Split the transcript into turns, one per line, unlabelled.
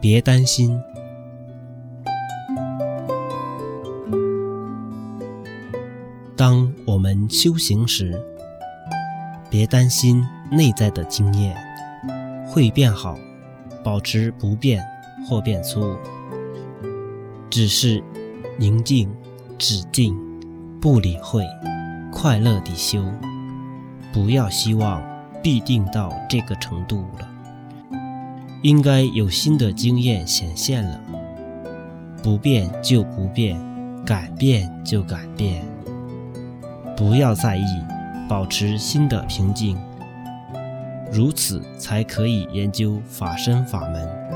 别担心。当我们修行时，别担心内在的经验会变好，保持不变或变粗，只是宁静、止静、不理会，快乐地修。不要希望必定到这个程度了，应该有新的经验显现了。不变就不变，改变就改变。不要在意，保持心的平静，如此才可以研究法身法门。